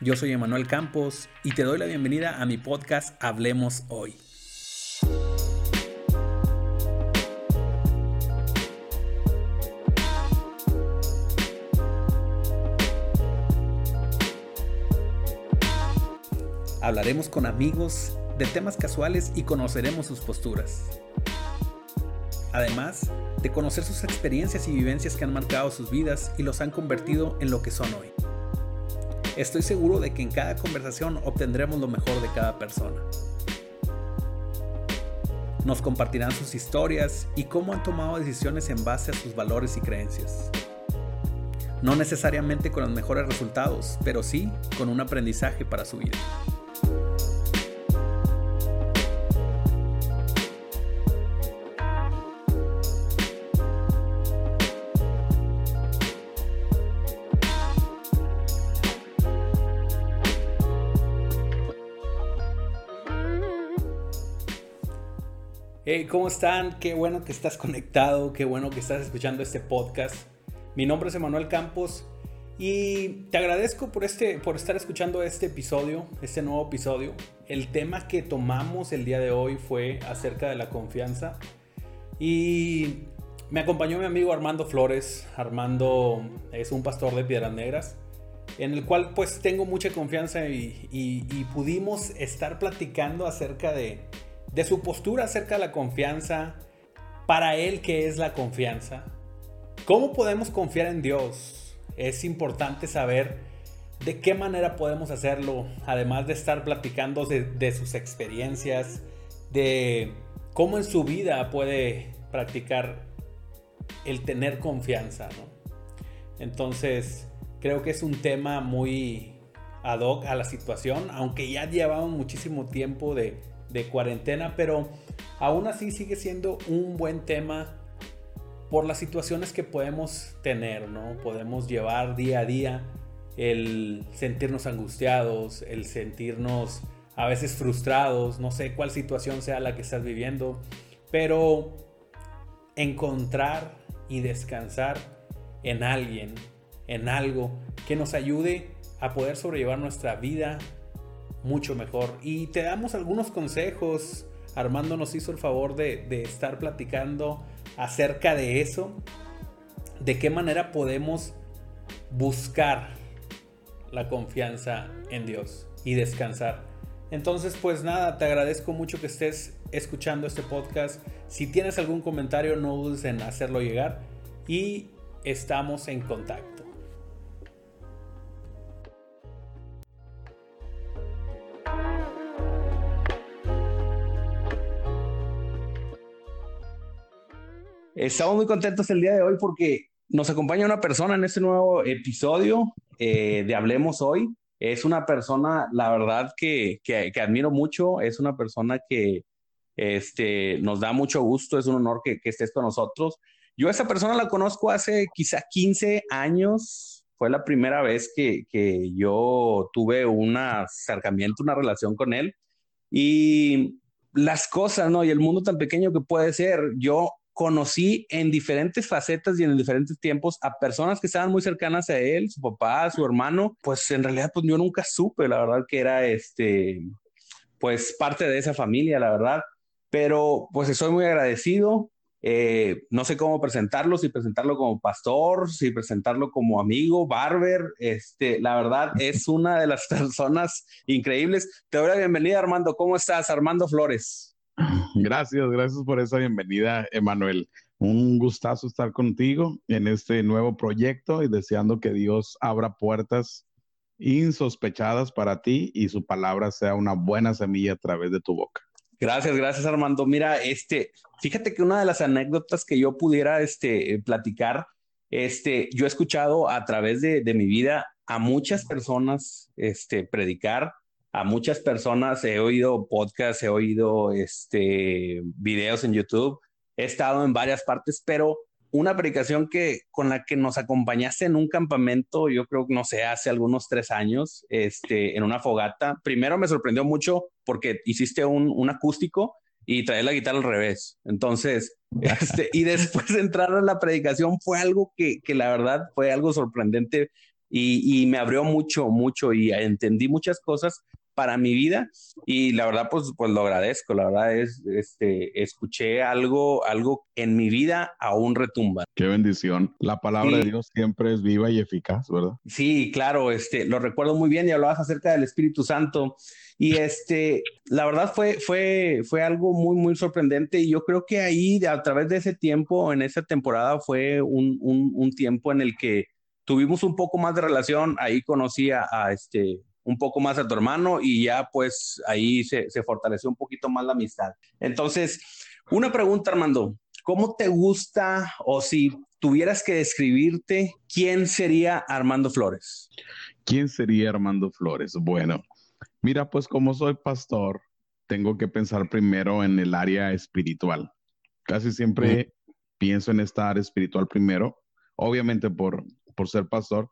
Yo soy Emanuel Campos y te doy la bienvenida a mi podcast Hablemos Hoy. Hablaremos con amigos de temas casuales y conoceremos sus posturas. Además de conocer sus experiencias y vivencias que han marcado sus vidas y los han convertido en lo que son hoy. Estoy seguro de que en cada conversación obtendremos lo mejor de cada persona. Nos compartirán sus historias y cómo han tomado decisiones en base a sus valores y creencias. No necesariamente con los mejores resultados, pero sí con un aprendizaje para su vida. ¿Cómo están? Qué bueno que estás conectado, qué bueno que estás escuchando este podcast. Mi nombre es Emanuel Campos y te agradezco por, este, por estar escuchando este episodio, este nuevo episodio. El tema que tomamos el día de hoy fue acerca de la confianza y me acompañó mi amigo Armando Flores. Armando es un pastor de Piedras Negras en el cual pues tengo mucha confianza y pudimos estar platicando acerca de de su postura acerca de la confianza, para él qué es la confianza. ¿Cómo podemos confiar en Dios? Es importante saber de qué manera podemos hacerlo, además de estar platicando de, sus experiencias, de cómo en su vida puede practicar el tener confianza. Entonces, creo que es un tema muy ad hoc a la situación, aunque ya llevamos muchísimo tiempo de, de cuarentena, pero aún así sigue siendo un buen tema por las situaciones que podemos tener, ¿no? Podemos llevar día a día el sentirnos angustiados, el sentirnos a veces frustrados, no sé cuál situación sea la que estás viviendo, pero encontrar y descansar en alguien, en algo que nos ayude a poder sobrellevar nuestra vida mucho mejor. Y te damos algunos consejos. Armando nos hizo el favor de, estar platicando acerca de eso. De qué manera podemos buscar la confianza en Dios y descansar. Entonces, pues nada, te agradezco mucho que estés escuchando este podcast. Si tienes algún comentario, no dudes en hacerlo llegar y estamos en contacto. Estamos muy contentos el día de hoy porque nos acompaña una persona en este nuevo episodio eh, de Hablemos Hoy. Es una persona, la verdad, que, que, admiro mucho. Es una persona que este, nos da mucho gusto. Es un honor que, que estés con nosotros. Yo a esa persona la conozco hace quizá 15 años. Fue la primera vez que, que yo tuve un acercamiento, una relación con él. Y las cosas, ¿no? Y el mundo tan pequeño que puede ser. Yo conocí en diferentes facetas y en diferentes tiempos a personas que estaban muy cercanas a él, su papá, su hermano, pues en realidad pues yo nunca supe, la verdad que era este, pues parte de esa familia, la verdad, pero pues estoy muy agradecido. Eh, no sé cómo presentarlo, si presentarlo como pastor, si presentarlo como amigo, barber, este, la verdad es una de las personas increíbles. Te doy la bienvenida, Armando. ¿Cómo estás, Armando Flores? Gracias, gracias por esa bienvenida, Emanuel. Un gustazo estar contigo en este nuevo proyecto y deseando que Dios abra puertas insospechadas para ti y su palabra sea una buena semilla a través de tu boca. Gracias, gracias Armando. Mira, este, fíjate que una de las anécdotas que yo pudiera este, platicar, este, yo he escuchado a través de, de mi vida a muchas personas este, predicar a muchas personas, he oído podcasts, he oído este, videos en YouTube, he estado en varias partes, pero una predicación que con la que nos acompañaste en un campamento, yo creo que no sé, hace algunos tres años, este, en una fogata. Primero me sorprendió mucho porque hiciste un, un acústico y traer la guitarra al revés. Entonces, este, y después de entrar a la predicación fue algo que, que la verdad fue algo sorprendente y, y me abrió mucho, mucho y entendí muchas cosas para mi vida y la verdad pues, pues lo agradezco, la verdad es, este, escuché algo, algo en mi vida aún retumba. Qué bendición. La palabra de Dios siempre es viva y eficaz, ¿verdad? Sí, claro, este, lo recuerdo muy bien y hablabas acerca del Espíritu Santo y este, la verdad fue, fue, fue algo muy, muy sorprendente y yo creo que ahí a través de ese tiempo, en esa temporada fue un, un, un tiempo en el que tuvimos un poco más de relación, ahí conocí a, a este, un poco más a tu hermano y ya pues ahí se, se fortaleció un poquito más la amistad. Entonces, una pregunta, Armando, ¿cómo te gusta o si tuvieras que describirte, quién sería Armando Flores? ¿Quién sería Armando Flores? Bueno, mira, pues como soy pastor, tengo que pensar primero en el área espiritual. Casi siempre pienso en esta área espiritual primero, obviamente por, por ser pastor,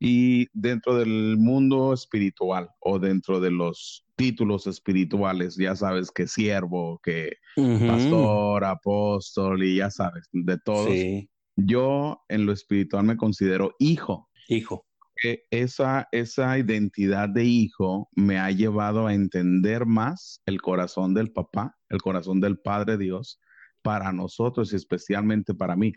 y dentro del mundo espiritual o dentro de los títulos espirituales, ya sabes que siervo, que pastor, apóstol y ya sabes, de todos. Yo en lo espiritual me considero hijo. Hijo. esa, esa identidad de hijo me ha llevado a entender más el corazón del papá, el corazón del Padre Dios para nosotros y especialmente para mí.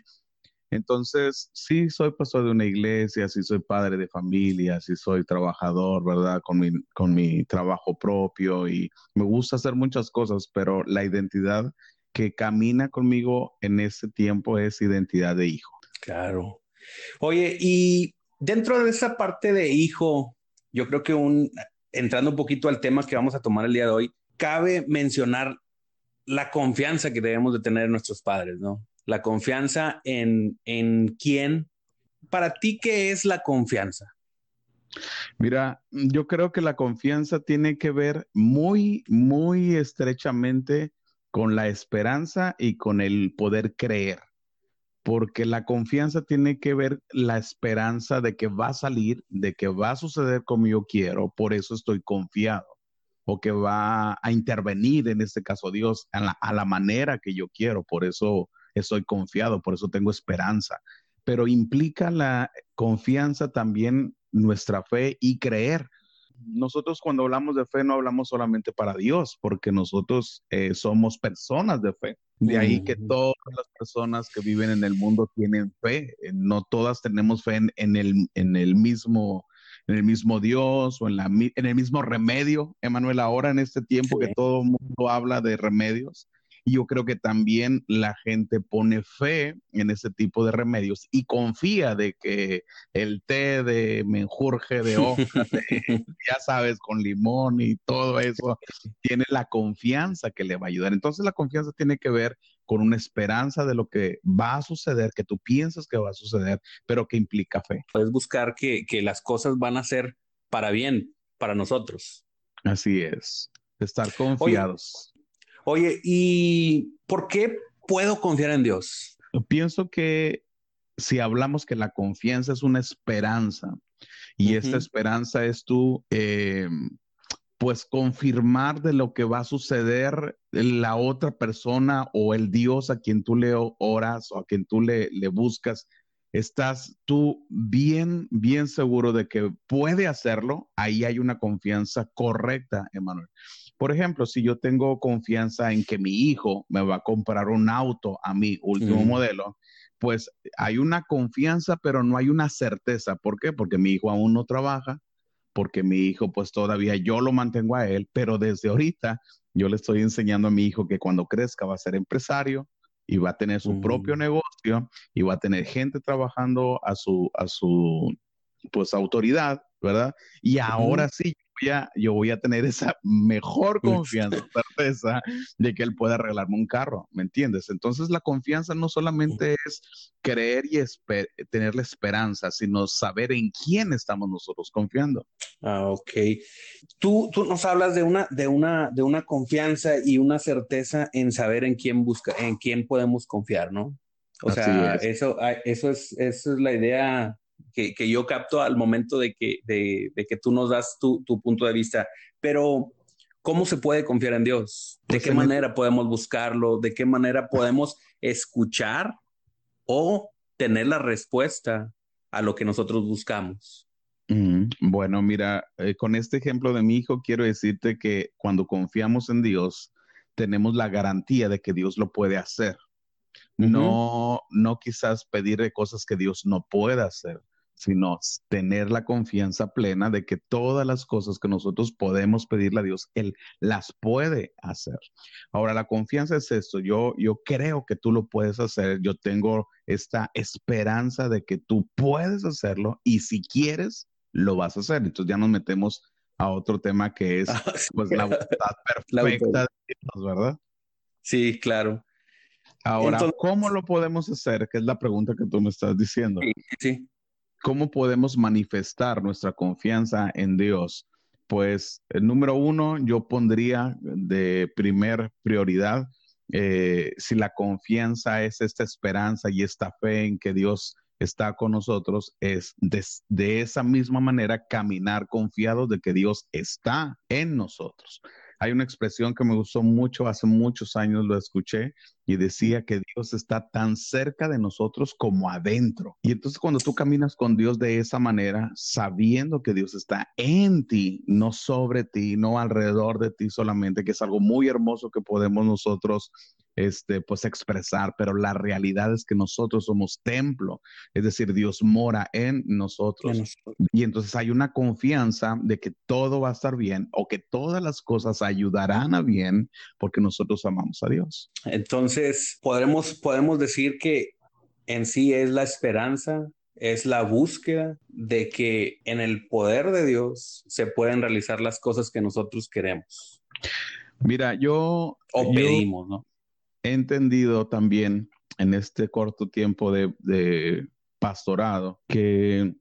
Entonces, sí soy pastor de una iglesia, sí soy padre de familia, sí soy trabajador, ¿verdad? Con mi, con mi trabajo propio y me gusta hacer muchas cosas, pero la identidad que camina conmigo en ese tiempo es identidad de hijo. Claro. Oye, y dentro de esa parte de hijo, yo creo que un, entrando un poquito al tema que vamos a tomar el día de hoy, cabe mencionar la confianza que debemos de tener en nuestros padres, ¿no? La confianza en, en quién. Para ti, ¿qué es la confianza? Mira, yo creo que la confianza tiene que ver muy, muy estrechamente con la esperanza y con el poder creer, porque la confianza tiene que ver la esperanza de que va a salir, de que va a suceder como yo quiero, por eso estoy confiado, o que va a intervenir, en este caso Dios, a la, a la manera que yo quiero, por eso estoy confiado, por eso tengo esperanza. Pero implica la confianza también nuestra fe y creer. Nosotros cuando hablamos de fe no hablamos solamente para Dios, porque nosotros eh, somos personas de fe. De ahí que todas las personas que viven en el mundo tienen fe. Eh, no todas tenemos fe en, el, en el mismo en el mismo Dios o en, la, en el mismo remedio. Emanuel, ahora en este tiempo que todo el mundo habla de remedios, y yo creo que también la gente pone fe en ese tipo de remedios y confía de que el té de menjurje de hoja, ya sabes, con limón y todo eso, tiene la confianza que le va a ayudar. Entonces la confianza tiene que ver con una esperanza de lo que va a suceder, que tú piensas que va a suceder, pero que implica fe. Puedes buscar que, que las cosas van a ser para bien, para nosotros. Así es, estar confiados. Oye, ¿y por qué puedo confiar en Dios? Pienso que si hablamos que la confianza es una esperanza y esta esperanza es tú, eh, pues confirmar de lo que va a suceder la otra persona o el Dios a quien tú le oras o a quien tú le, le buscas, estás tú bien, bien seguro de que puede hacerlo, ahí hay una confianza correcta, Emanuel. Por ejemplo, si yo tengo confianza en que mi hijo me va a comprar un auto a mi último modelo, pues hay una confianza, pero no hay una certeza. ¿Por qué? Porque mi hijo aún no trabaja, porque mi hijo pues todavía yo lo mantengo a él, pero desde ahorita yo le estoy enseñando a mi hijo que cuando crezca va a ser empresario y va a tener su propio negocio y va a tener gente trabajando a su, a su pues autoridad, ¿verdad? Y ahora sí, yo voy a tener esa mejor confianza, certeza de que él pueda arreglarme un carro, ¿me entiendes? Entonces la confianza no solamente es creer y tener la esperanza, sino saber en quién estamos nosotros confiando. Ah, ok. Tú, tú nos hablas de una, de, una, de una confianza y una certeza en saber en quién busca, en quién podemos confiar, ¿no? O sea, eso, ah, eso, es, eso es la idea que, que, yo capto al momento de que, de, de que tú nos das tu, tu, punto de vista. Pero, ¿cómo se puede confiar en Dios? ¿De pues qué manera podemos buscarlo? ¿De qué manera podemos escuchar o tener la respuesta a lo que nosotros buscamos? Mm, bueno, mira, eh, con este ejemplo de mi hijo, quiero decirte que cuando confiamos en Dios, tenemos la garantía de que Dios lo puede hacer. No, no quizás pedirle cosas que Dios no pueda hacer sino tener la confianza plena de que todas las cosas que nosotros podemos pedirle a Dios, Él las puede hacer. Ahora, la confianza es esto, yo, yo creo que tú lo puedes hacer, yo tengo esta esperanza de que tú puedes hacerlo y si quieres, lo vas a hacer. Entonces ya nos metemos a otro tema que es ah, pues la voluntad perfecta de Dios, ¿verdad? Sí, claro. Ahora, ¿cómo lo podemos hacer? Que es la pregunta que tú me estás diciendo. Sí, sí. ¿Cómo podemos manifestar nuestra confianza en Dios? Pues, el número uno, yo pondría de primer prioridad, eh, si la confianza es esta esperanza y esta fe en que Dios está con nosotros, es de, esa misma manera caminar confiado de que Dios está en nosotros. Hay una expresión que me gustó mucho, hace muchos años lo escuché y decía que Dios está tan cerca de nosotros como adentro. Y entonces cuando tú caminas con Dios de esa manera, sabiendo que Dios está en ti, no sobre ti, no alrededor de ti solamente, que es algo muy hermoso que podemos nosotros este, pues expresar, pero la realidad es que nosotros somos templo, es decir, Dios mora en nosotros. Y entonces hay una confianza de que todo va a estar bien o que todas las cosas ayudarán a bien porque nosotros amamos a Dios. Entonces, podemos, podemos decir que en sí es la esperanza, es la búsqueda de que en el poder de Dios se pueden realizar las cosas que nosotros queremos. Mira, yo... O pedimos, ¿no? He entendido también en este corto tiempo de, pastorado que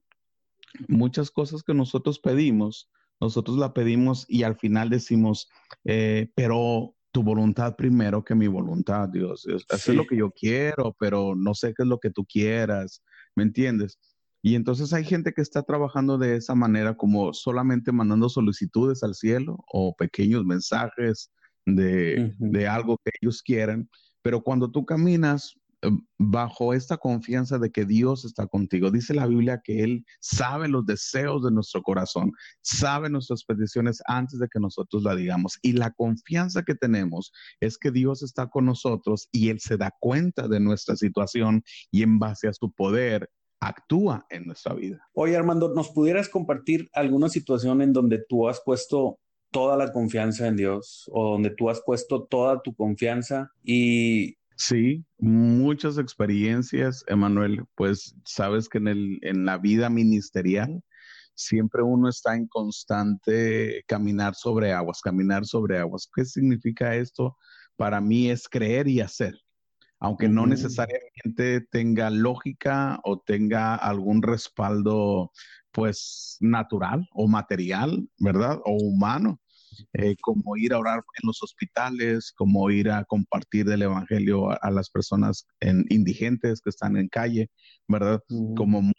muchas cosas que nosotros pedimos, nosotros la pedimos y al final decimos, eh, pero tu voluntad primero que mi voluntad, Dios. Hacer lo que yo quiero, pero no sé qué es lo que tú quieras, ¿me entiendes? Y entonces hay gente que está trabajando de esa manera, como solamente mandando solicitudes al cielo o pequeños mensajes de, algo que ellos quieren, pero cuando tú caminas eh, bajo esta confianza de que Dios está contigo. Dice la Biblia que Él sabe los deseos de nuestro corazón, sabe nuestras peticiones antes de que nosotros la digamos. Y la confianza que tenemos es que Dios está con nosotros y Él se da cuenta de nuestra situación y en base a su poder actúa en nuestra vida. Oye, Armando, ¿nos pudieras compartir alguna situación en donde tú has puesto toda la confianza en Dios o donde tú has puesto toda tu confianza y... Sí, muchas experiencias, Emanuel, pues sabes que en, el, en la vida ministerial siempre uno está en constante caminar sobre aguas, caminar sobre aguas. ¿Qué significa esto? Para mí es creer y hacer aunque no necesariamente tenga lógica o tenga algún respaldo pues natural o material, ¿verdad? O humano, eh, como ir a orar en los hospitales, como ir a compartir el Evangelio a, las personas indigentes que están en calle, ¿verdad? Como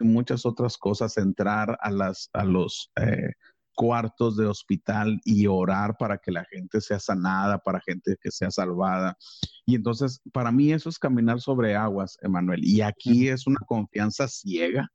muchas, otras cosas, entrar a, las, a los eh, cuartos de hospital y orar para que la gente sea sanada, para gente que sea salvada. Y entonces, para mí eso es caminar sobre aguas, Emanuel. Y aquí es una confianza ciega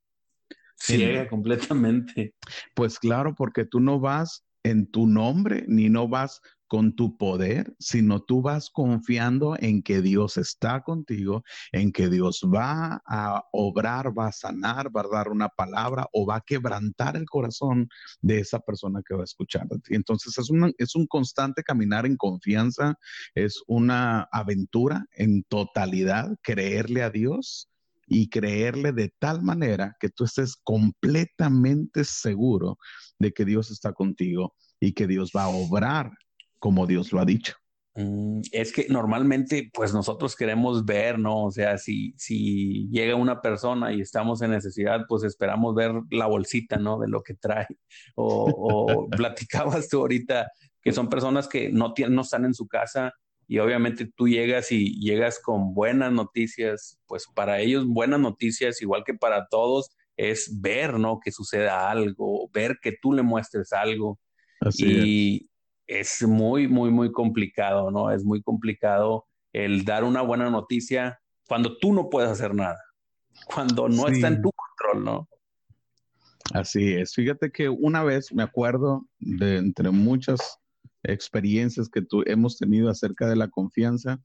Ciega completamente. Pues claro, porque tú no vas en tu nombre ni no vas con tu poder, sino tú vas confiando en que Dios está contigo, en que Dios va a obrar, va a sanar, va a dar una palabra o va a quebrantar el corazón de esa persona que va a escuchar. Entonces es, es un constante caminar en confianza, es una aventura en totalidad, creerle a Dios y creerle de tal manera que tú estés completamente seguro de que Dios está contigo y que Dios va a obrar como Dios lo ha dicho. Mm, es que normalmente, pues nosotros queremos ver, ¿no? O sea, si, si llega una persona y estamos en necesidad, pues esperamos ver la bolsita, ¿no? De lo que trae. O, o platicabas tú ahorita que son personas que no, tienen, no están en su casa y obviamente tú llegas y llegas con buenas noticias, pues para ellos buenas noticias, igual que para todos, es ver, ¿no? Que suceda algo, ver que tú le muestres algo. y es. muy, muy, muy complicado, ¿no? Es muy complicado el dar una buena noticia cuando tú no puedes hacer nada, cuando no está en tu control, ¿no? Así es. Fíjate que una vez me acuerdo de entre muchas experiencias que tu, hemos tenido acerca de la confianza.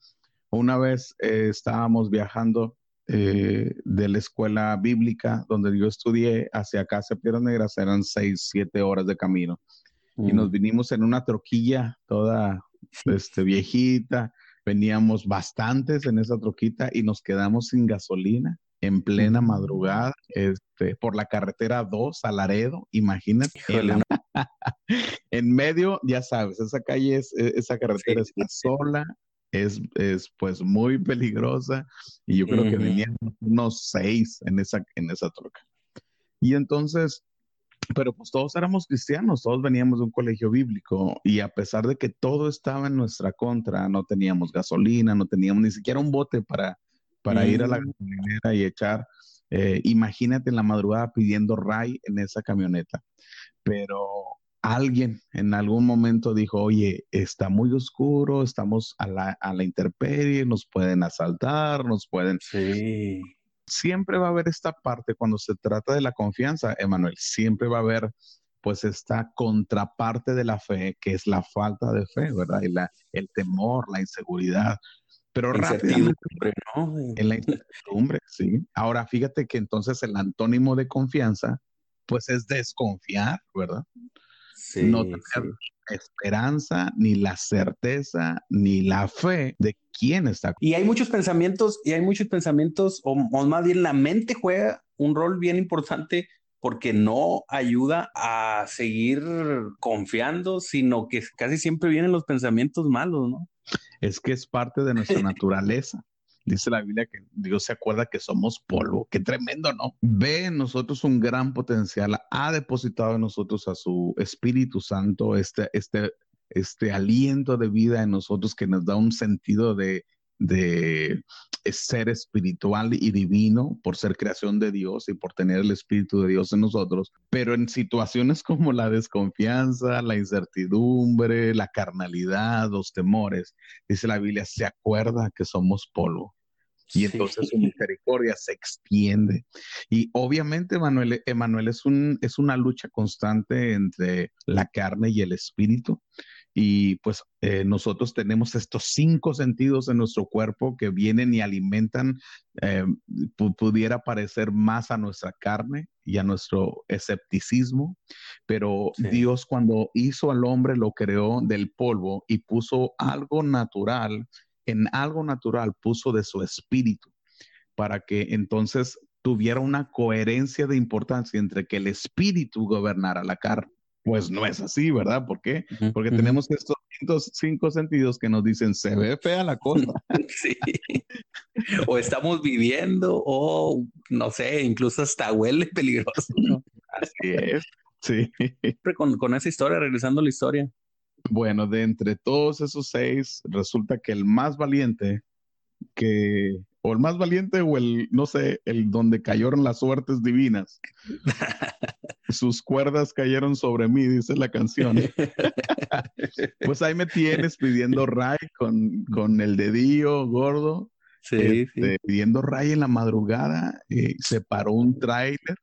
Una vez eh, estábamos viajando eh, de la escuela bíblica donde yo estudié hacia acá, hacia Piedras Negras, eran seis, siete horas de camino. Y nos vinimos en una troquilla toda este, viejita, veníamos bastantes en esa troquita y nos quedamos sin gasolina en plena madrugada, este, por la carretera 2 a Laredo, imagínate. En, medio, ya sabes, esa calle, es, e, esa carretera está sola, es, es, pues muy peligrosa y yo creo que venían unos seis en esa, en esa troca. Y entonces, pero pues todos éramos cristianos, todos veníamos de un colegio bíblico y a pesar de que todo estaba en nuestra contra, no teníamos gasolina, no teníamos ni siquiera un bote para, para ir a la mm. gasolinera y echar, eh, imagínate en la madrugada pidiendo ray en esa camioneta. Pero alguien en algún momento dijo, oye, está muy oscuro, estamos a la, a la intemperie, nos pueden asaltar, nos pueden... Sí. Siempre va a haber esta parte cuando se trata de la confianza, Emanuel, siempre va a haber pues esta contraparte de la fe, que es la falta de fe, ¿verdad? Y la, el temor, la inseguridad. Pero rápidamente, ¿no? En la incertidumbre, sí. Ahora, fíjate que entonces el antónimo de confianza, pues es desconfiar, ¿verdad? Sí, no tener esperanza, ni la certeza, ni la fe de quién está. Y hay muchos pensamientos, y hay muchos pensamientos, o, o más bien la mente juega un rol bien importante porque no ayuda a seguir confiando, sino que casi siempre vienen los pensamientos malos, ¿no? es que es parte de nuestra naturaleza. Dice la Biblia que Dios se acuerda que somos polvo. Qué tremendo, ¿no? Ve en nosotros un gran potencial. Ha depositado en nosotros a su Espíritu Santo este, este, este aliento de vida en nosotros que nos da un sentido de, de ser espiritual y divino por ser creación de Dios y por tener el Espíritu de Dios en nosotros, pero en situaciones como la desconfianza, la incertidumbre, la carnalidad, los temores, dice la Biblia, se acuerda que somos polvo. Y entonces su misericordia se extiende. Y obviamente, Emanuel, Emanuel es, un, es una lucha constante entre la carne y el espíritu. Y pues eh, nosotros tenemos estos cinco sentidos en nuestro cuerpo que vienen y alimentan, eh, pudiera parecer más a nuestra carne y a nuestro escepticismo, pero Dios cuando hizo al hombre lo creó del polvo y puso algo natural, en algo natural puso de su espíritu para que entonces tuviera una coherencia de importancia entre que el espíritu gobernara la carne pues no es así, ¿verdad? ¿Por qué? Porque tenemos estos cinco sentidos que nos dicen, se ve fea la cosa. Sí. O estamos viviendo, o no sé, incluso hasta huele peligroso. Así es, sí. Con, con esa historia, regresando a la historia. Bueno, de entre todos esos seis, resulta que el más valiente que o el más valiente o el, no sé, el donde cayeron las suertes divinas. Sus cuerdas cayeron sobre mí, dice la canción. pues ahí me tienes pidiendo ray con, con el dedillo gordo. Sí, este, Pidiendo ray en la madrugada. y se paró un tráiler.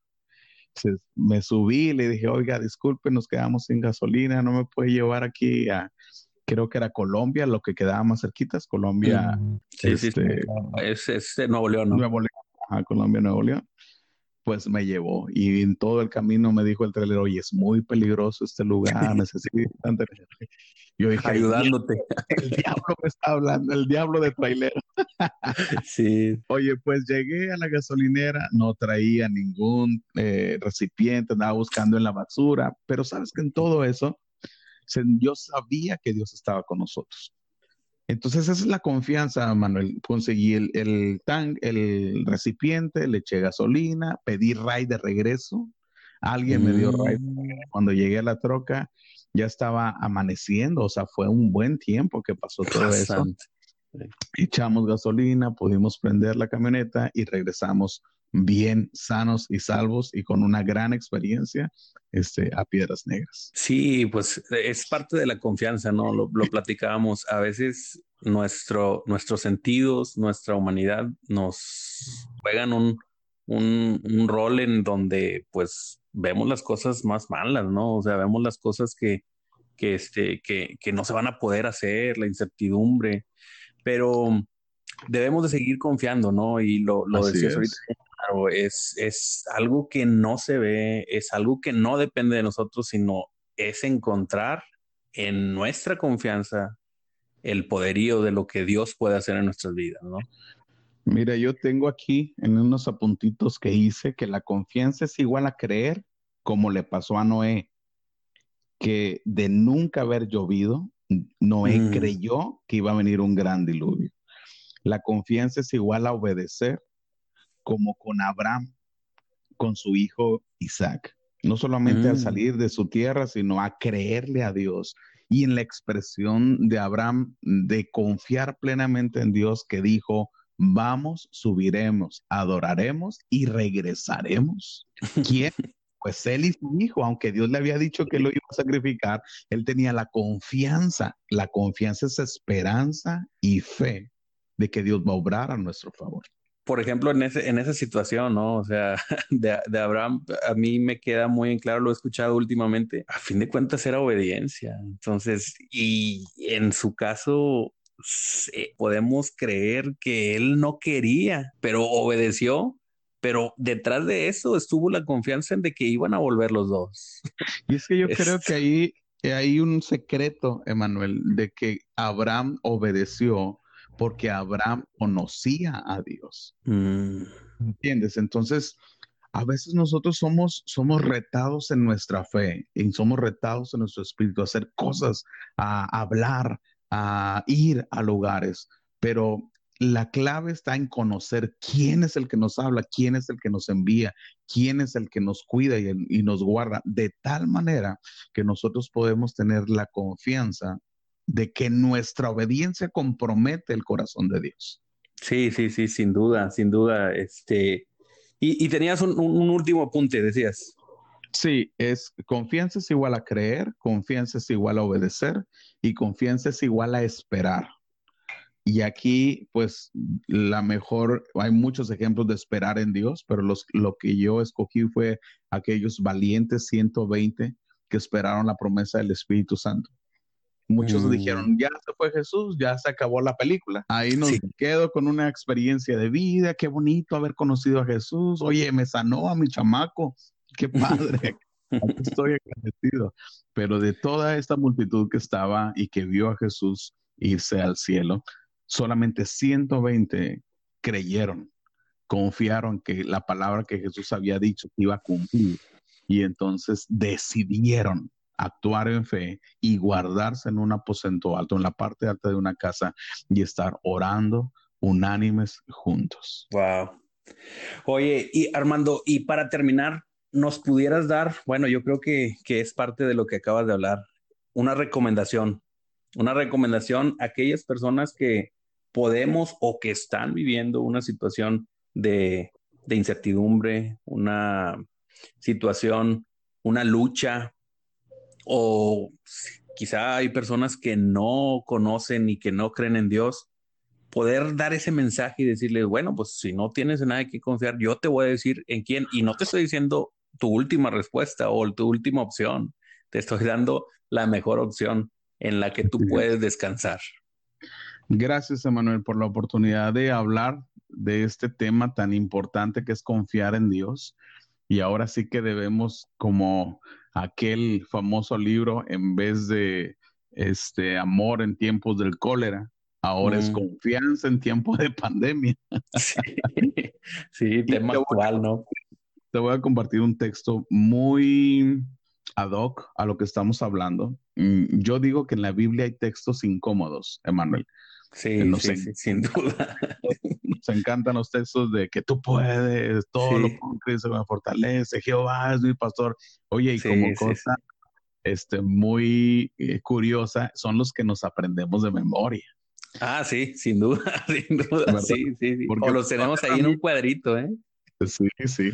Me subí y le dije, oiga, disculpe, nos quedamos sin gasolina, no me puede llevar aquí a, creo que era Colombia, lo que quedaba más cerquita es Colombia. Mm, sí, este, sí, es, Nuevo León, ¿no? Nuevo León, Colombia, Nuevo León. Pues me llevó y en todo el camino me dijo el trailer, oye, es muy peligroso este lugar, necesitan Yo dije, ayudándote. El, diablo me está hablando, el diablo de trailer. sí. Oye, pues llegué a la gasolinera, no traía ningún eh, recipiente, andaba buscando en la basura, pero sabes que en todo eso yo sabía que Dios estaba con nosotros. Entonces esa es la confianza, Manuel. Conseguí el, el tank, el recipiente, le eché gasolina, pedí ray de regreso. Alguien me dio ray. Mm. Cuando llegué a la troca, ya estaba amaneciendo, o sea, fue un buen tiempo que pasó todo eso. Echamos gasolina, pudimos prender la camioneta y regresamos bien sanos y salvos y con una gran experiencia este, a Piedras Negras. Sí, pues es parte de la confianza, ¿no? Lo, lo platicábamos. A veces nuestro, nuestros sentidos, nuestra humanidad nos juegan un, un, un rol en donde pues vemos las cosas más malas, ¿no? O sea, vemos las cosas que, que, este, que, que no se van a poder hacer, la incertidumbre, pero debemos de seguir confiando, ¿no? Y lo, lo decías ahorita, claro, es, es algo que no se ve, es algo que no depende de nosotros, sino es encontrar en nuestra confianza el poderío de lo que Dios puede hacer en nuestras vidas, ¿no? Mira, yo tengo aquí en unos apuntitos que hice que la confianza es igual a creer, como le pasó a Noé, que de nunca haber llovido, Noé mm. creyó que iba a venir un gran diluvio. La confianza es igual a obedecer, como con Abraham, con su hijo Isaac. No solamente al mm. salir de su tierra, sino a creerle a Dios. Y en la expresión de Abraham de confiar plenamente en Dios que dijo, vamos, subiremos, adoraremos y regresaremos. ¿Quién? Pues él y su hijo, aunque Dios le había dicho que lo iba a sacrificar, él tenía la confianza. La confianza es esperanza y fe de que Dios va a obrar a nuestro favor. Por ejemplo, en, ese, en esa situación, ¿no? O sea, de, de, Abraham, a mí me queda muy en claro, lo he escuchado últimamente, a fin de cuentas era obediencia. Entonces, y en su caso, podemos creer que él no quería, pero obedeció. Pero detrás de eso estuvo la confianza en de que iban a volver los dos. Y es que yo creo que ahí hay un secreto, Emanuel, de que Abraham obedeció porque Abraham conocía a Dios. Mm. ¿Entiendes? Entonces, a veces nosotros somos, somos retados en nuestra fe y somos retados en nuestro espíritu a hacer cosas, a hablar, a ir a lugares, pero la clave está en conocer quién es el que nos habla, quién es el que nos envía, quién es el que nos cuida y, y, nos guarda, de tal manera que nosotros podemos tener la confianza de que nuestra obediencia compromete el corazón de Dios. Sí, sí, sí, sin duda, sin duda. Este, y, y tenías un, un, último apunte, decías. Sí, es confianza es igual a creer, confianza es igual a obedecer y confianza es igual a esperar. Y aquí, pues, la mejor, hay muchos ejemplos de esperar en Dios, pero los, lo que yo escogí fue aquellos valientes 120 que esperaron la promesa del Espíritu Santo. Muchos mm. dijeron, ya se fue Jesús, ya se acabó la película. Ahí nos quedo con una experiencia de vida, qué bonito haber conocido a Jesús. Oye, me sanó a mi chamaco, qué padre. Estoy agradecido. Pero de toda esta multitud que estaba y que vio a Jesús irse al cielo, solamente 120 creyeron, confiaron que la palabra que Jesús había dicho iba a cumplir. Y entonces decidieron actuar en fe y guardarse en un aposento alto, en la parte alta de una casa y estar orando unánimes juntos. Wow. Oye, y Armando, y para terminar, nos pudieras dar, bueno, yo creo que, que es parte de lo que acabas de hablar, una recomendación, una recomendación a aquellas personas que podemos o que están viviendo una situación de, de incertidumbre, una situación, una lucha, o quizá hay personas que no conocen y que no creen en Dios poder dar ese mensaje y decirles, bueno, pues si no tienes en nadie que confiar, yo te voy a decir en quién. Y no te estoy diciendo tu última respuesta o tu última opción, te estoy dando la mejor opción en la que tú puedes descansar. Gracias, Emanuel, por la oportunidad de hablar de este tema tan importante que es confiar en Dios. Y ahora sí que debemos, como aquel famoso libro, en vez de este amor en tiempos del cólera, Ahora es mm. confianza en tiempo de pandemia. Sí, tema actual, ¿no? Te voy a compartir un texto muy ad hoc a lo que estamos hablando. Mm, yo digo que en la Biblia hay textos incómodos, Emanuel. Sí, sí, sí, sin duda. Nos encantan los textos de que tú puedes, todo lo que Cristo me fortalece, Jehová es mi pastor. Oye, y como cosa este, muy eh, curiosa, son los que nos aprendemos de memoria. Ah, sí, sin duda, sin duda, sí, sí, sí. o los tenemos ahí en un cuadrito, ¿eh? Sí, sí.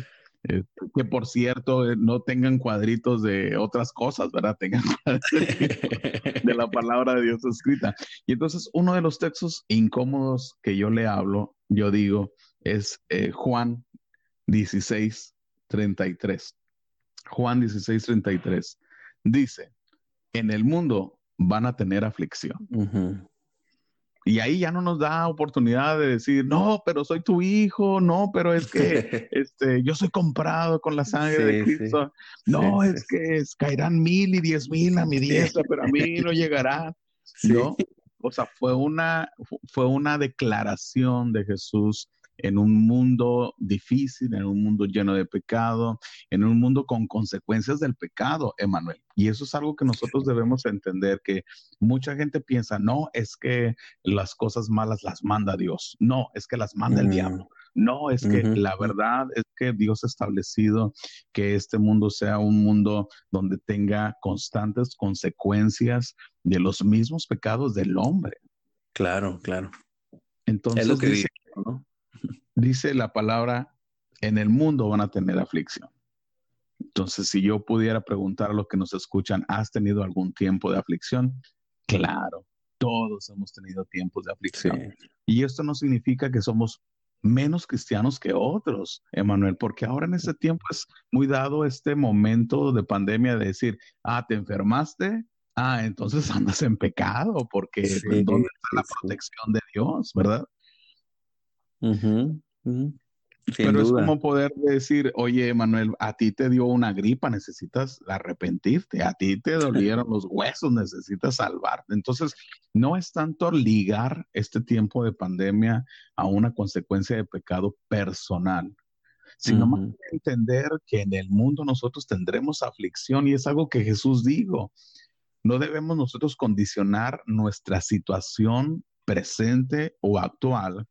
Eh, que por cierto, eh, no tengan cuadritos de otras cosas, ¿verdad? Tengan de la palabra de Dios escrita. Y entonces, uno de los textos incómodos que yo le hablo, yo digo, es eh, Juan 16, 33. Juan 16, 33. Dice, en el mundo van a tener aflicción. Y ahí ya no nos da oportunidad de decir, no, pero soy tu hijo, no, pero es que este, yo soy comprado con la sangre de Cristo. No, es que caerán mil y diez mil a mi diestra, pero a mí no llegará. ¿No? O sea, fue una, fue una declaración de Jesús en un mundo difícil, en un mundo lleno de pecado, en un mundo con consecuencias del pecado, Emanuel. Y eso es algo que nosotros debemos entender, que mucha gente piensa, no, es que las cosas malas las manda Dios, no, es que las manda el mm. diablo. No, es que la verdad es que Dios ha establecido que este mundo sea un mundo donde tenga constantes consecuencias de los mismos pecados del hombre. Claro, claro. Entonces, lo que dice, ¿no? Dice la palabra, en el mundo van a tener aflicción. Entonces, si yo pudiera preguntar a los que nos escuchan, ¿has tenido algún tiempo de aflicción? Claro, todos hemos tenido tiempos de aflicción. Y esto no significa que somos menos cristianos que otros, Emanuel, porque ahora en este tiempo es muy dado este momento de pandemia de decir, ah, te enfermaste, ah, entonces andas en pecado, porque pues, ¿dónde está la protección de Dios, verdad? Pero es como poder decir, oye, Manuel, a ti te dio una gripa, necesitas arrepentirte, a ti te dolieron los huesos, necesitas salvarte. Entonces, no es tanto ligar este tiempo de pandemia a una consecuencia de pecado personal, sino más entender que en el mundo nosotros tendremos aflicción y es algo que Jesús dijo. No debemos nosotros condicionar nuestra situación presente o actual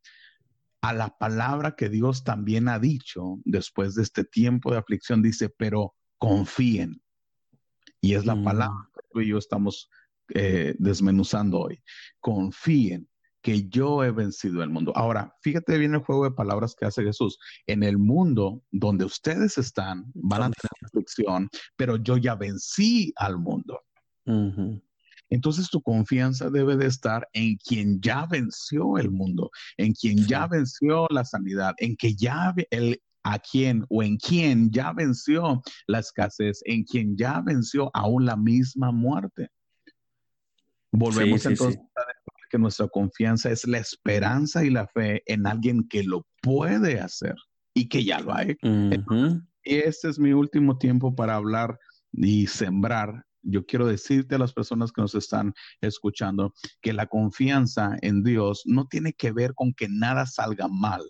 a la palabra que Dios también ha dicho después de este tiempo de aflicción, dice, pero confíen. Y es la mm. palabra que tú y yo estamos eh, desmenuzando hoy. Confíen que yo he vencido el mundo. Ahora, fíjate bien el juego de palabras que hace Jesús. En el mundo donde ustedes están, van a tener aflicción, pero yo ya vencí al mundo. Entonces tu confianza debe de estar en quien ya venció el mundo, en quien ya venció la sanidad, en que ya el a quien o en quien ya venció la escasez, en quien ya venció aún la misma muerte. Volvemos entonces a decir que nuestra confianza es la esperanza y la fe en alguien que lo puede hacer y que ya lo ha hecho. Y este es mi último tiempo para hablar y sembrar yo quiero decirte a las personas que nos están escuchando que la confianza en Dios no tiene que ver con que nada salga mal,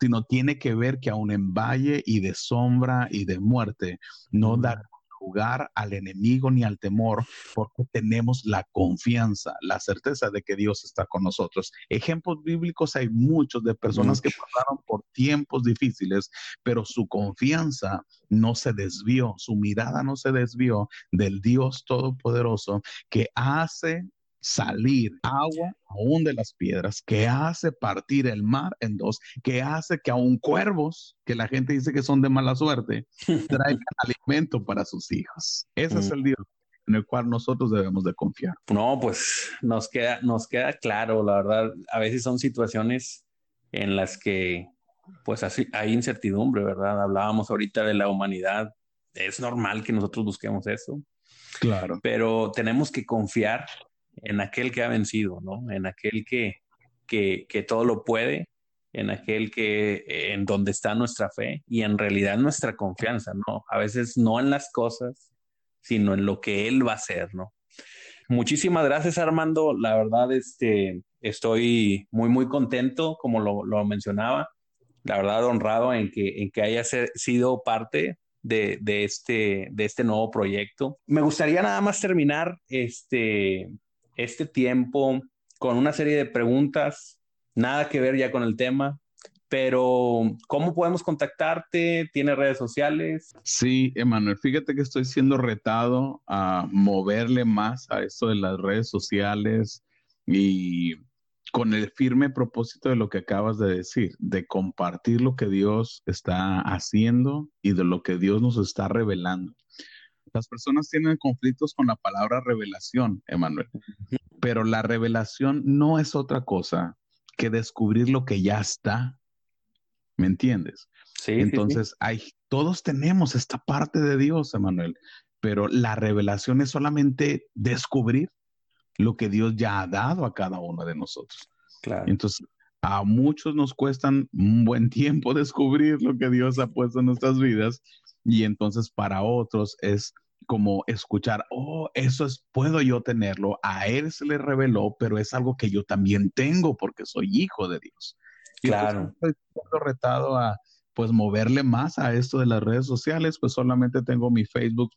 sino tiene que ver que aún en valle y de sombra y de muerte no da lugar al enemigo ni al temor, porque tenemos la confianza, la certeza de que Dios está con nosotros. Ejemplos bíblicos hay muchos de personas que pasaron por tiempos difíciles, pero su confianza no se desvió, su mirada no se desvió del Dios Todopoderoso que hace salir agua aún de las piedras, que hace partir el mar en dos, que hace que aún cuervos, que la gente dice que son de mala suerte, traigan alimento para sus hijos. Ese es mm. el Dios en el cual nosotros debemos de confiar. No, pues nos queda, nos queda claro, la verdad, a veces son situaciones en las que pues así hay incertidumbre, ¿verdad? Hablábamos ahorita de la humanidad, es normal que nosotros busquemos eso. Claro. Pero tenemos que confiar en aquel que ha vencido, ¿no? En aquel que, que, que todo lo puede, en aquel que, en donde está nuestra fe y en realidad nuestra confianza, ¿no? A veces no en las cosas, sino en lo que Él va a hacer, ¿no? Muchísimas gracias, Armando. La verdad, este, estoy muy, muy contento, como lo, lo mencionaba. La verdad, honrado en que, en que haya sido parte de, de, este, de este nuevo proyecto. Me gustaría nada más terminar este, este tiempo con una serie de preguntas, nada que ver ya con el tema, pero ¿cómo podemos contactarte? ¿Tiene redes sociales? Sí, Emanuel, fíjate que estoy siendo retado a moverle más a esto de las redes sociales y con el firme propósito de lo que acabas de decir, de compartir lo que Dios está haciendo y de lo que Dios nos está revelando. Las personas tienen conflictos con la palabra revelación, Emanuel, pero la revelación no es otra cosa que descubrir lo que ya está. ¿Me entiendes? Sí, Entonces, Hay, todos tenemos esta parte de Dios, Emanuel, pero la revelación es solamente descubrir lo que Dios ya ha dado a cada uno de nosotros. Claro. Entonces, a muchos nos cuestan un buen tiempo descubrir lo que Dios ha puesto en nuestras vidas y entonces para otros es como escuchar, oh, eso es, puedo yo tenerlo, a él se le reveló, pero es algo que yo también tengo porque soy hijo de Dios. Claro. estoy retado a, pues, moverle más a esto de las redes sociales, pues solamente tengo mi Facebook,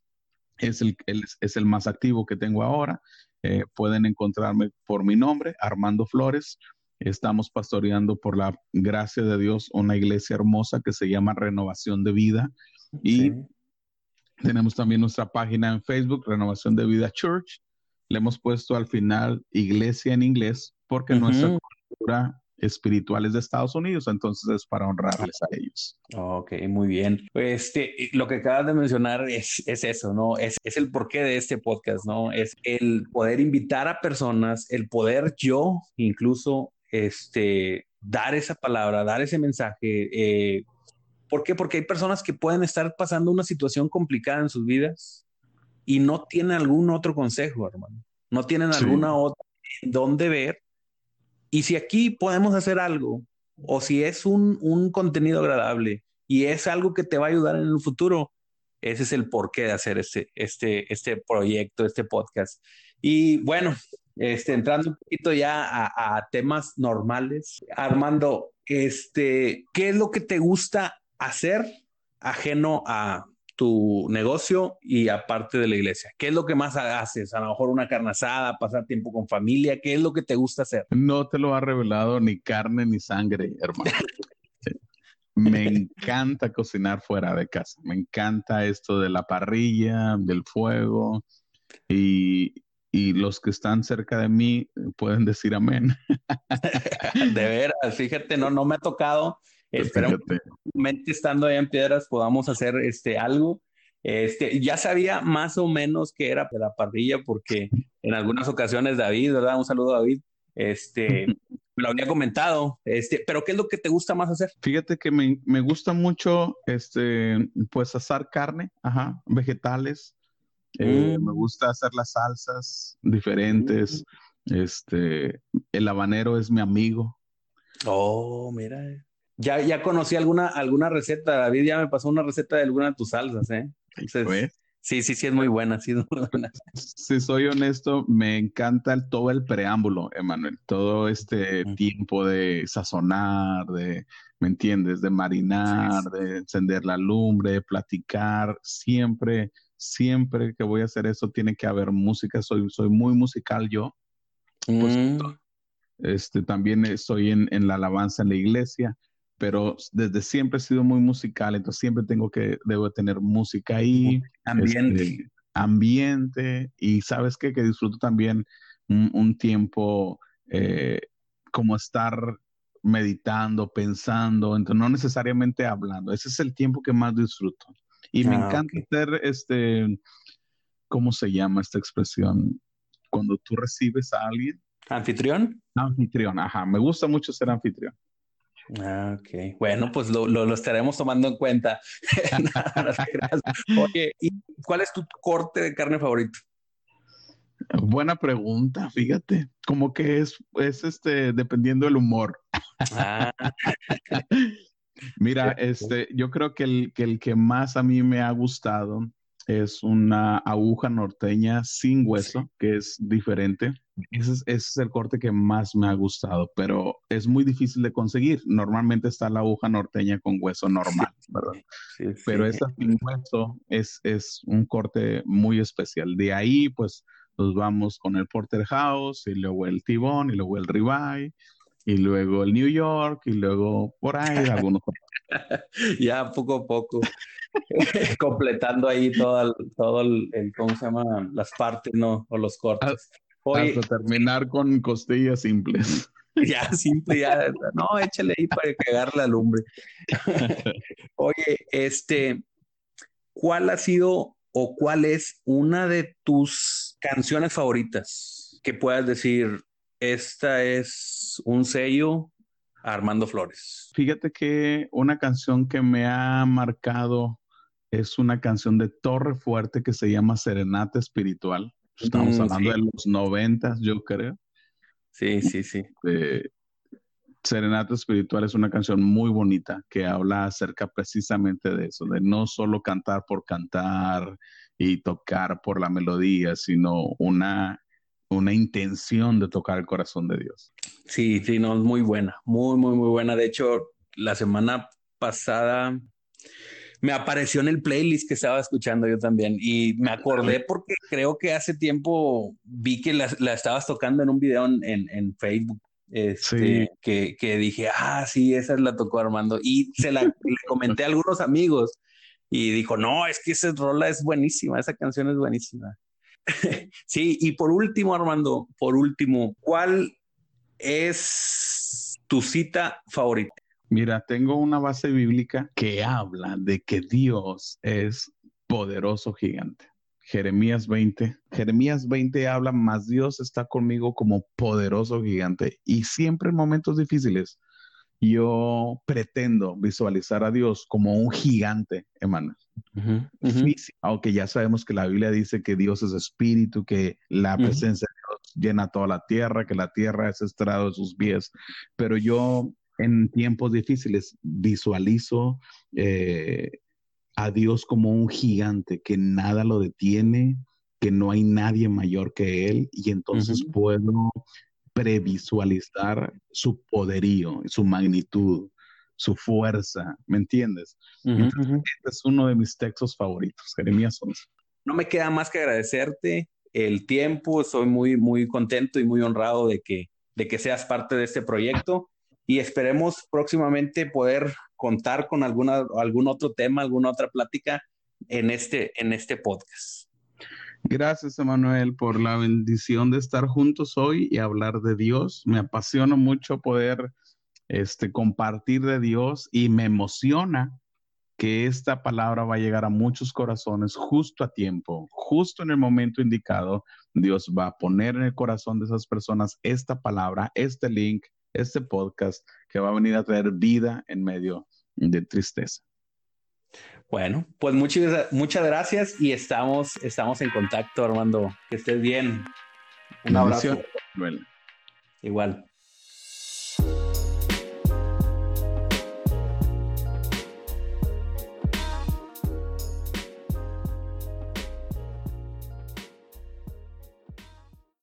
es el, es el más activo que tengo ahora. Eh, pueden encontrarme por mi nombre, Armando Flores. Estamos pastoreando por la gracia de Dios una iglesia hermosa que se llama Renovación de Vida. Y tenemos también nuestra página en Facebook, Renovación de Vida Church. Le hemos puesto al final iglesia en inglés porque nuestra cultura espiritual es de Estados Unidos, entonces es para honrarles a ellos. Ok, muy bien. Este, lo que acabas de mencionar es, es eso, ¿no? Es, es, el porqué de este podcast, ¿no? Es el poder invitar a personas, el poder yo incluso, este, dar esa palabra, dar ese mensaje, eh, ¿Por qué? Porque hay personas que pueden estar pasando una situación complicada en sus vidas y no tienen algún otro consejo, hermano. No tienen alguna otra dónde ver. Y si aquí podemos hacer algo, o si es un, un, contenido agradable y es algo que te va a ayudar en el futuro, ese es el porqué de hacer este, este, este proyecto, este podcast. Y bueno, este, entrando un poquito ya a, a temas normales, Armando, este, ¿qué es lo que te gusta hacer ajeno a tu negocio y aparte de la iglesia? ¿Qué es lo que más haces? A lo mejor una carne asada, pasar tiempo con familia, ¿qué es lo que te gusta hacer? No te lo ha revelado ni carne ni sangre, hermano. Me encanta cocinar fuera de casa, me encanta esto de la parrilla, del fuego y, y los que están cerca de mí pueden decir amén. de veras, fíjate, no, no me ha tocado Espero estando allá en Piedras podamos hacer este algo. Este, ya sabía más o menos que era la parrilla porque en algunas ocasiones David, ¿verdad? Un saludo a David. Este, me lo había comentado, este, pero ¿qué es lo que te gusta más hacer? Fíjate que me, me gusta mucho, este, pues asar carne, ajá, vegetales. Eh, me mm. gusta hacer las salsas diferentes. Mm. Este, el habanero es mi amigo. Oh, mira. Ya, ya conocí alguna, alguna receta. David ya me pasó una receta de alguna de tus salsas, ¿eh? sí, sí, sí, es muy buena, sí, Si soy honesto, me encanta el, todo el preámbulo, Emanuel. Todo este tiempo de sazonar, de, ¿me entiendes? De marinar, de encender la lumbre, de platicar. Siempre, siempre que voy a hacer eso, tiene que haber música. Soy, soy muy musical yo. Mm. este, también estoy en, en la alabanza en la iglesia pero desde siempre he sido muy musical, entonces siempre tengo que, debo tener música ahí. Ambiente. Este, ambiente, y sabes qué? que disfruto también un, tiempo eh, como estar meditando, pensando, entonces no necesariamente hablando, ese es el tiempo que más disfruto. Y me ah, encanta ser, este, ¿cómo se llama esta expresión? Cuando tú recibes a alguien. ¿Anfitrión? Anfitrión, ajá, me gusta mucho ser anfitrión. Ah, ok. Bueno, pues lo, lo, estaremos tomando en cuenta. Oye, ¿y cuál es tu corte de carne favorito? Buena pregunta, fíjate. Como que es, es este, dependiendo del humor. Ah. Mira, este, yo creo que el, que el que más a mí me ha gustado es una aguja norteña sin hueso, que es diferente. Ese es, el corte que más me ha gustado, pero es muy difícil de conseguir. Normalmente está la aguja norteña con hueso normal, ¿verdad? Pero esta sin hueso es, es un corte muy especial. De ahí, pues, nos vamos con el porterhouse y luego el tibón y luego el ribeye y luego el New York y luego por ahí algunos. ya poco a poco. completando ahí todo el, todo el, ¿cómo se llama? Las partes, ¿no? O los cortes. Hasta terminar con costillas simples. Ya, simple, ya. No, échale ahí para pegar la lumbre. Oye, este, ¿cuál ha sido o cuál es una de tus canciones favoritas que puedas decir, esta es un sello Armando Flores. Fíjate que una canción que me ha marcado es una canción de Torre Fuerte que se llama Serenata Espiritual. Estamos mm, hablando de los noventas, yo creo. Sí, sí, sí. Serenata Espiritual es una canción muy bonita que habla acerca precisamente de eso, de no solo cantar por cantar y tocar por la melodía, sino una, una intención de tocar el corazón de Dios. Sí, sí, no, es muy buena, muy, muy, muy buena. De hecho, la semana pasada me apareció en el playlist que estaba escuchando yo también y me acordé porque creo que hace tiempo vi que la, estabas tocando en un video en, en Facebook este, que, que, dije, ah, sí, esa la tocó Armando. Y se la le comenté a algunos amigos y dijo, no, es que esa rola es buenísima, esa canción es buenísima. sí, y por último, Armando, por último, ¿cuál es tu cita favorita? Mira, tengo una base bíblica que habla de que Dios es poderoso gigante. Jeremías 20. Jeremías 20 habla, más Dios está conmigo como poderoso gigante. Y siempre en momentos difíciles, yo pretendo visualizar a Dios como un gigante, hermano. Aunque ya sabemos que la Biblia dice que Dios es espíritu, que la presencia de Dios llena toda la tierra, que la tierra es estrado de sus pies. Pero yo en tiempos difíciles visualizo eh, a Dios como un gigante que nada lo detiene, que no hay nadie mayor que Él y entonces puedo previsualizar su poderío, su magnitud, su fuerza, ¿me entiendes? este es uno de mis textos favoritos, Jeremías 11. No me queda más que agradecerte el tiempo, soy muy, muy contento y muy honrado de que, de que seas parte de este proyecto y esperemos próximamente poder contar con alguna, algún otro tema, alguna otra plática en este, en este podcast. Gracias, Emanuel, por la bendición de estar juntos hoy y hablar de Dios. Me apasiona mucho poder este, compartir de Dios y me emociona que esta palabra va a llegar a muchos corazones justo a tiempo, justo en el momento indicado. Dios va a poner en el corazón de esas personas esta palabra, este link, este podcast que va a venir a traer vida en medio de tristeza. Bueno, pues muchas, muchas gracias y estamos, estamos en contacto, Armando. Que estés bien. Un abrazo. Igual.